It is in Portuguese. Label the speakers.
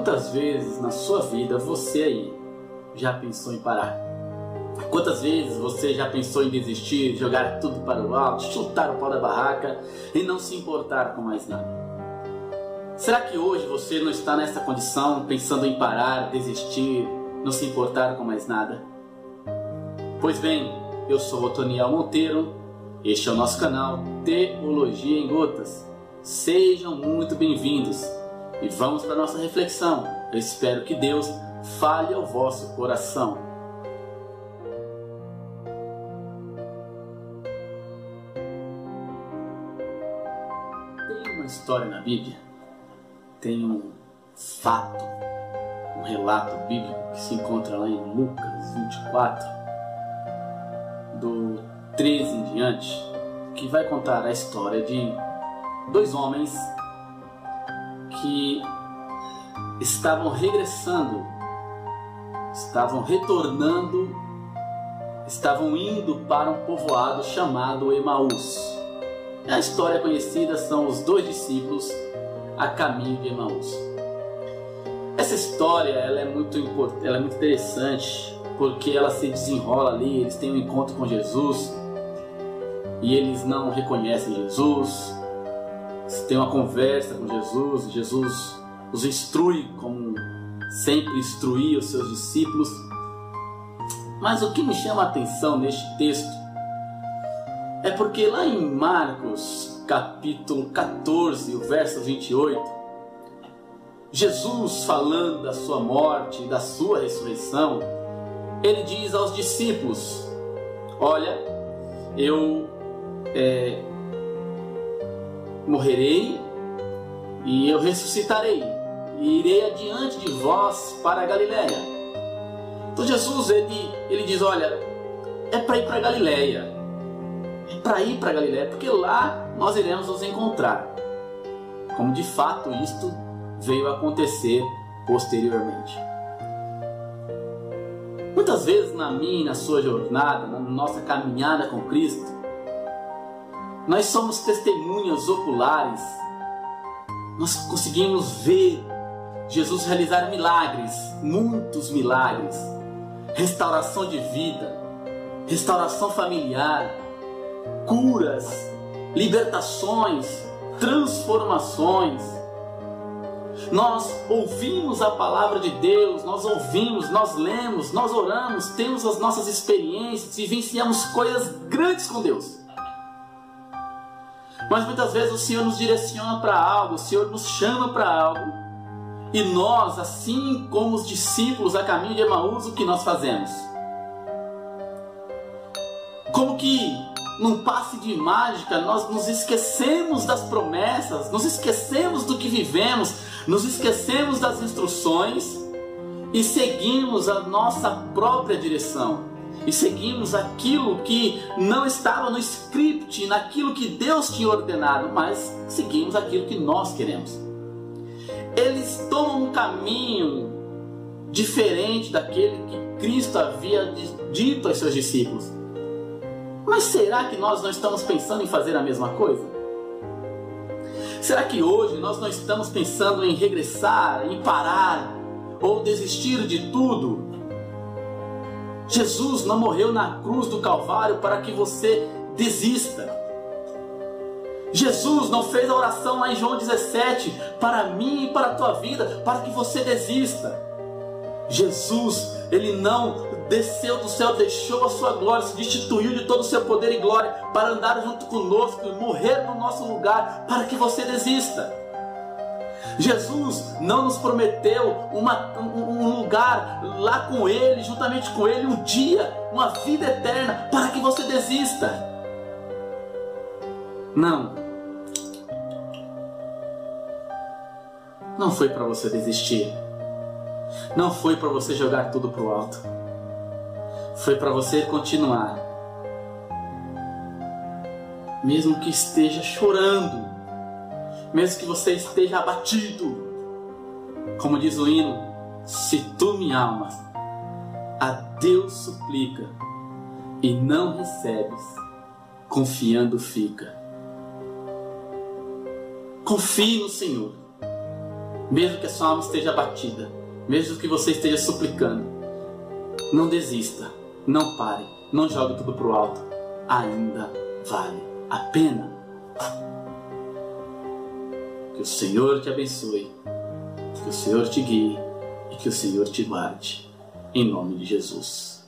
Speaker 1: Quantas vezes na sua vida você aí já pensou em parar? Quantas vezes você já pensou em desistir, jogar tudo para o alto, chutar o pau da barraca e não se importar com mais nada? Será que hoje você não está nessa condição, pensando em parar, desistir, não se importar com mais nada? Pois bem, eu sou o Toniel Monteiro, este é o nosso canal Teologia em Gotas. Sejam muito bem-vindos e vamos para a nossa reflexão. Eu espero que Deus fale ao vosso coração. Tem uma história na Bíblia, tem um fato, um relato bíblico que se encontra lá em Lucas 24, do 13 em diante, que vai contar a história de dois homens que estavam regressando, estavam retornando, estavam indo para um povoado chamado Emaús. A história conhecida são os dois discípulos a caminho de Emaús. Essa história ela é muito ela é muito interessante porque ela se desenrola ali, eles têm um encontro com Jesus e eles não reconhecem Jesus, tem uma conversa com Jesus, Jesus os instrui como sempre instruía os seus discípulos. Mas o que me chama a atenção neste texto é porque lá em Marcos, capítulo 14, o verso 28, Jesus falando da sua morte e da sua ressurreição, ele diz aos discípulos: Olha, eu é, morrerei e eu ressuscitarei e irei adiante de vós para a Galiléia. Então Jesus ele, ele diz, olha, é para ir para Galiléia, é para ir para Galiléia, porque lá nós iremos nos encontrar. Como de fato isto veio a acontecer posteriormente. Muitas vezes na minha na sua jornada, na nossa caminhada com Cristo, nós somos testemunhas oculares. Nós conseguimos ver Jesus realizar milagres, muitos milagres, restauração de vida, restauração familiar, curas, libertações, transformações. Nós ouvimos a palavra de Deus, nós ouvimos, nós lemos, nós oramos, temos as nossas experiências, vivenciamos coisas grandes com Deus. Mas muitas vezes o Senhor nos direciona para algo, o Senhor nos chama para algo. E nós, assim como os discípulos a caminho de Emaús, o que nós fazemos? Como que num passe de mágica nós nos esquecemos das promessas, nos esquecemos do que vivemos, nos esquecemos das instruções e seguimos a nossa própria direção e seguimos aquilo que não estava no script, naquilo que Deus tinha ordenado, mas seguimos aquilo que nós queremos. Eles tomam um caminho diferente daquele que Cristo havia dito aos seus discípulos. Mas será que nós não estamos pensando em fazer a mesma coisa? Será que hoje nós não estamos pensando em regressar, em parar ou desistir de tudo Jesus não morreu na cruz do Calvário para que você desista. Jesus não fez a oração lá em João 17 para mim e para a tua vida, para que você desista. Jesus, ele não desceu do céu, deixou a sua glória, se destituiu de todo o seu poder e glória para andar junto conosco e morrer no nosso lugar, para que você desista. Jesus não nos prometeu uma, um, lugar lá com Ele, juntamente com Ele, um dia, uma vida eterna, para que você desista. Não. Não foi para você desistir. Não foi para você jogar tudo pro alto. Foi para você continuar. Mesmo que esteja chorando, mesmo que você esteja abatido, como diz o hino, se tu me amas, a Deus suplica e não recebes, confiando fica. Confie no Senhor. Mesmo que a sua alma esteja abatida, mesmo que você esteja suplicando, não desista, não pare, não jogue tudo para o alto. Ainda vale a pena. Que o Senhor te abençoe, que o Senhor te guie e que o Senhor te guarde. Em nome de Jesus.